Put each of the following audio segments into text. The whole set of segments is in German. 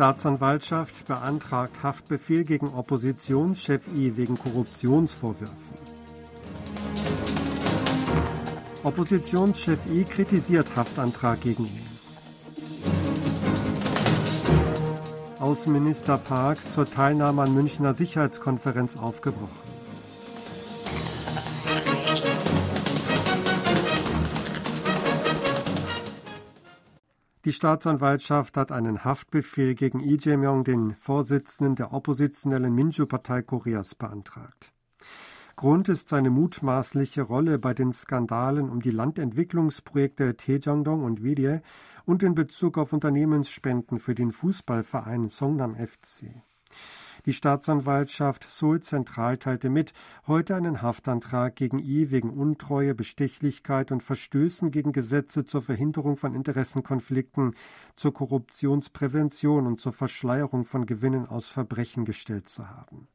Staatsanwaltschaft beantragt Haftbefehl gegen Oppositionschef I wegen Korruptionsvorwürfen. Oppositionschef I kritisiert Haftantrag gegen ihn. Außenminister Park zur Teilnahme an Münchner Sicherheitskonferenz aufgebrochen. Die Staatsanwaltschaft hat einen Haftbefehl gegen Lee Jae-myung, den Vorsitzenden der oppositionellen Minju-Partei Koreas, beantragt. Grund ist seine mutmaßliche Rolle bei den Skandalen um die Landentwicklungsprojekte Taejongdong und Widye und in Bezug auf Unternehmensspenden für den Fußballverein Songnam FC. Die Staatsanwaltschaft Seoul Zentral teilte mit, heute einen Haftantrag gegen I wegen Untreue, Bestechlichkeit und Verstößen gegen Gesetze zur Verhinderung von Interessenkonflikten, zur Korruptionsprävention und zur Verschleierung von Gewinnen aus Verbrechen gestellt zu haben.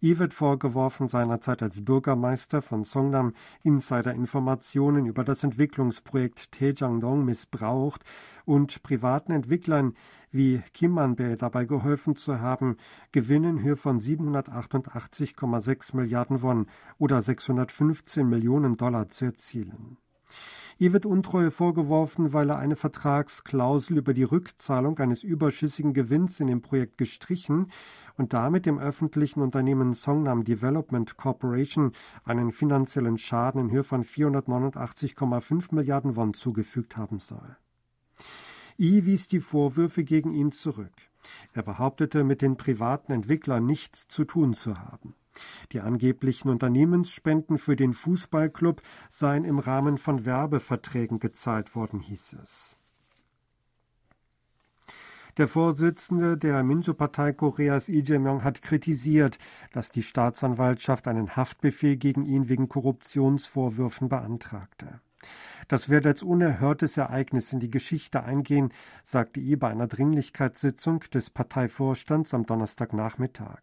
Ihr wird vorgeworfen, seinerzeit als Bürgermeister von Songnam Insider-Informationen über das Entwicklungsprojekt Taejangdong missbraucht und privaten Entwicklern wie Kim Man-bae dabei geholfen zu haben, Gewinne in Höhe von 788,6 Milliarden Won oder 615 Millionen Dollar zu erzielen. Ihr wird Untreue vorgeworfen, weil er eine Vertragsklausel über die Rückzahlung eines überschüssigen Gewinns in dem Projekt gestrichen und damit dem öffentlichen Unternehmen Songnam Development Corporation einen finanziellen Schaden in Höhe von 489,5 Milliarden Won zugefügt haben soll. I wies die Vorwürfe gegen ihn zurück. Er behauptete, mit den privaten Entwicklern nichts zu tun zu haben. Die angeblichen Unternehmensspenden für den Fußballclub seien im Rahmen von Werbeverträgen gezahlt worden, hieß es. Der Vorsitzende der Minjo-Partei Koreas Lee Jae-myung hat kritisiert, dass die Staatsanwaltschaft einen Haftbefehl gegen ihn wegen Korruptionsvorwürfen beantragte. Das werde als unerhörtes Ereignis in die Geschichte eingehen, sagte I bei einer Dringlichkeitssitzung des Parteivorstands am Donnerstagnachmittag.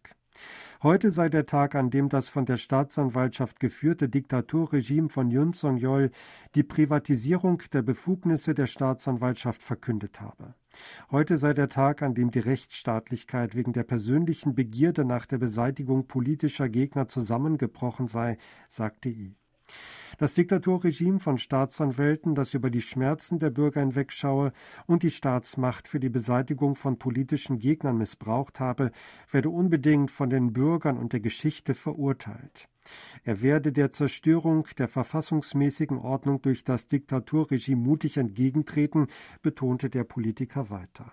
Heute sei der Tag, an dem das von der Staatsanwaltschaft geführte Diktaturregime von Yun Song-yeol die Privatisierung der Befugnisse der Staatsanwaltschaft verkündet habe. Heute sei der Tag, an dem die Rechtsstaatlichkeit wegen der persönlichen Begierde nach der Beseitigung politischer Gegner zusammengebrochen sei, sagte I. Das Diktaturregime von Staatsanwälten, das über die Schmerzen der Bürger hinwegschaue und die Staatsmacht für die Beseitigung von politischen Gegnern missbraucht habe, werde unbedingt von den Bürgern und der Geschichte verurteilt. Er werde der Zerstörung der verfassungsmäßigen Ordnung durch das Diktaturregime mutig entgegentreten, betonte der Politiker weiter.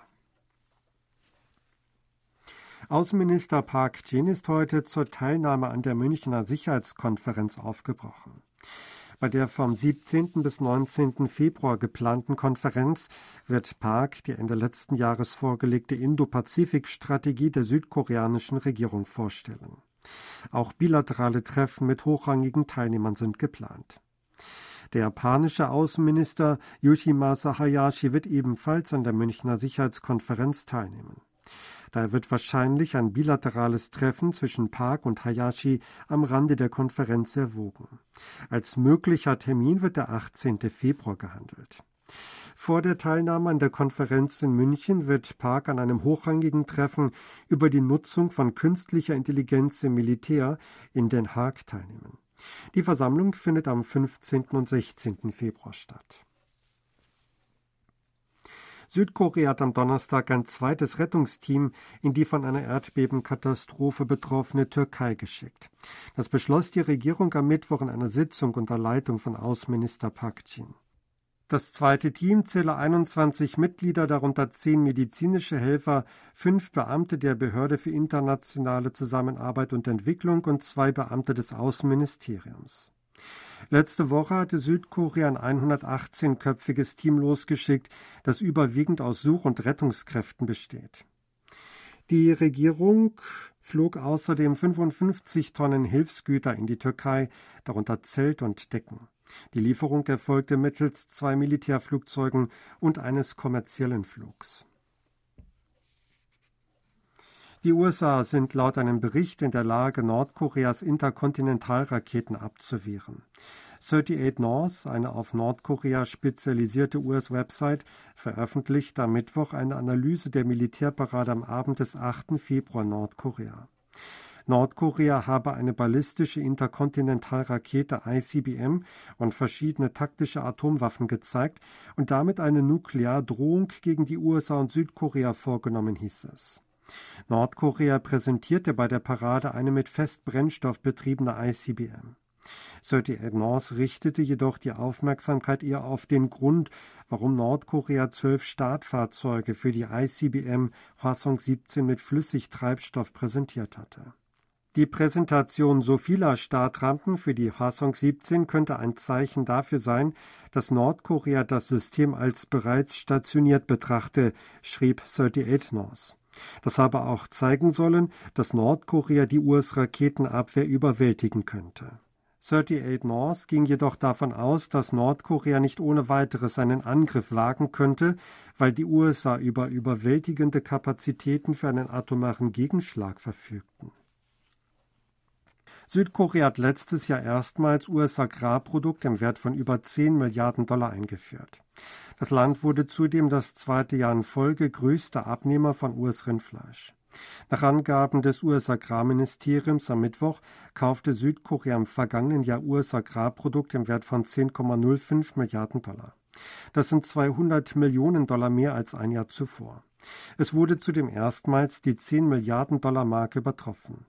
Außenminister Park Jin ist heute zur Teilnahme an der Münchner Sicherheitskonferenz aufgebrochen. Bei der vom 17. bis 19. Februar geplanten Konferenz wird Park die Ende letzten Jahres vorgelegte Indo-Pazifik-Strategie der südkoreanischen Regierung vorstellen. Auch bilaterale Treffen mit hochrangigen Teilnehmern sind geplant. Der japanische Außenminister Yoshimasa Hayashi wird ebenfalls an der Münchner Sicherheitskonferenz teilnehmen. Daher wird wahrscheinlich ein bilaterales Treffen zwischen Park und Hayashi am Rande der Konferenz erwogen. Als möglicher Termin wird der 18. Februar gehandelt. Vor der Teilnahme an der Konferenz in München wird Park an einem hochrangigen Treffen über die Nutzung von künstlicher Intelligenz im Militär in Den Haag teilnehmen. Die Versammlung findet am 15. und 16. Februar statt. Südkorea hat am Donnerstag ein zweites Rettungsteam in die von einer Erdbebenkatastrophe betroffene Türkei geschickt. Das beschloss die Regierung am Mittwoch in einer Sitzung unter Leitung von Außenminister Park Jin. Das zweite Team zähle 21 Mitglieder, darunter zehn medizinische Helfer, fünf Beamte der Behörde für internationale Zusammenarbeit und Entwicklung und zwei Beamte des Außenministeriums. Letzte Woche hatte Südkorea ein 118-köpfiges Team losgeschickt, das überwiegend aus Such- und Rettungskräften besteht. Die Regierung flog außerdem 55 Tonnen Hilfsgüter in die Türkei, darunter Zelt und Decken. Die Lieferung erfolgte mittels zwei Militärflugzeugen und eines kommerziellen Flugs. Die USA sind laut einem Bericht in der Lage, Nordkoreas Interkontinentalraketen abzuwehren. 38 North, eine auf Nordkorea spezialisierte US-Website, veröffentlicht am Mittwoch eine Analyse der Militärparade am Abend des 8. Februar Nordkorea. Nordkorea habe eine ballistische Interkontinentalrakete ICBM und verschiedene taktische Atomwaffen gezeigt und damit eine Nukleardrohung gegen die USA und Südkorea vorgenommen, hieß es. Nordkorea präsentierte bei der Parade eine mit Festbrennstoff betriebene ICBM. 38 North richtete jedoch die Aufmerksamkeit eher auf den Grund, warum Nordkorea zwölf Startfahrzeuge für die ICBM Hwasong 17 mit Flüssigtreibstoff präsentiert hatte. Die Präsentation so vieler Startrampen für die Hwasong 17 könnte ein Zeichen dafür sein, dass Nordkorea das System als bereits stationiert betrachte, schrieb 38 North. Das habe auch zeigen sollen, dass Nordkorea die US-Raketenabwehr überwältigen könnte. 38 North ging jedoch davon aus, dass Nordkorea nicht ohne weiteres einen Angriff wagen könnte, weil die USA über überwältigende Kapazitäten für einen atomaren Gegenschlag verfügten. Südkorea hat letztes Jahr erstmals US-Agrarprodukte im Wert von über 10 Milliarden Dollar eingeführt. Das Land wurde zudem das zweite Jahr in Folge größter Abnehmer von US-Rindfleisch. Nach Angaben des US-Agrarministeriums am Mittwoch kaufte Südkorea im vergangenen Jahr US-Agrarprodukte im Wert von 10,05 Milliarden Dollar. Das sind 200 Millionen Dollar mehr als ein Jahr zuvor. Es wurde zudem erstmals die 10 Milliarden Dollar Marke übertroffen.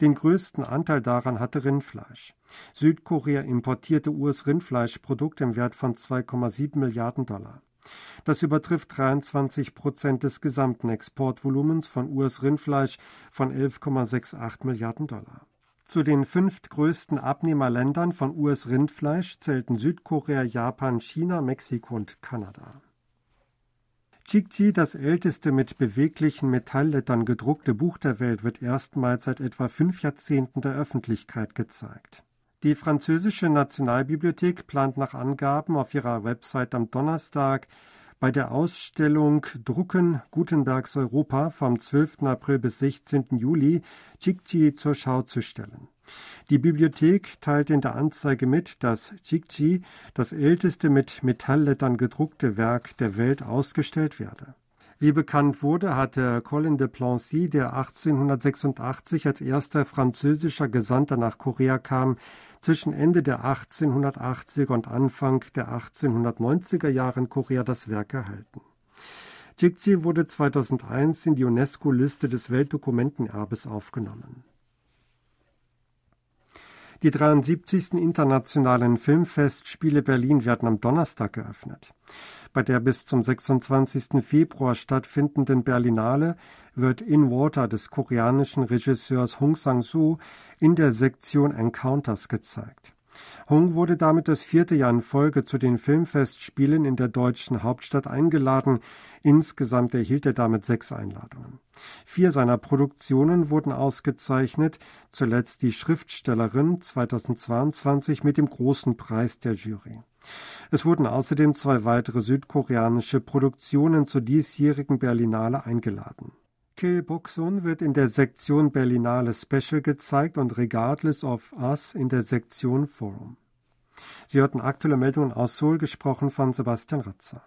Den größten Anteil daran hatte Rindfleisch. Südkorea importierte US-Rindfleischprodukte im Wert von 2,7 Milliarden Dollar. Das übertrifft 23 Prozent des gesamten Exportvolumens von US-Rindfleisch von 11,68 Milliarden Dollar. Zu den fünf größten Abnehmerländern von US-Rindfleisch zählten Südkorea, Japan, China, Mexiko und Kanada. Chikchi, das älteste mit beweglichen Metalllettern gedruckte Buch der Welt, wird erstmals seit etwa fünf Jahrzehnten der Öffentlichkeit gezeigt. Die französische Nationalbibliothek plant nach Angaben auf ihrer Website am Donnerstag bei der Ausstellung Drucken Gutenbergs Europa vom 12. April bis 16. Juli Chikchi zur Schau zu stellen. Die Bibliothek teilte in der Anzeige mit, dass Chikchi, das älteste mit Metalllettern gedruckte Werk der Welt, ausgestellt werde. Wie bekannt wurde, hatte Colin de Plancy, der 1886 als erster französischer Gesandter nach Korea kam, zwischen Ende der 1880er und Anfang der 1890er Jahre in Korea das Werk erhalten. Jikji wurde 2001 in die UNESCO-Liste des Weltdokumentenerbes aufgenommen. Die 73. Internationalen Filmfestspiele Berlin werden am Donnerstag geöffnet. Bei der bis zum 26. Februar stattfindenden Berlinale wird In Water des koreanischen Regisseurs Hong Sang-soo in der Sektion Encounters gezeigt. Hong wurde damit das vierte Jahr in Folge zu den Filmfestspielen in der deutschen Hauptstadt eingeladen. Insgesamt erhielt er damit sechs Einladungen. Vier seiner Produktionen wurden ausgezeichnet, zuletzt die Schriftstellerin 2022 mit dem Großen Preis der Jury. Es wurden außerdem zwei weitere südkoreanische Produktionen zur diesjährigen Berlinale eingeladen. Kill Boksun wird in der Sektion Berlinale Special gezeigt und Regardless of Us in der Sektion Forum. Sie hörten aktuelle Meldungen aus Seoul, gesprochen von Sebastian Ratzer.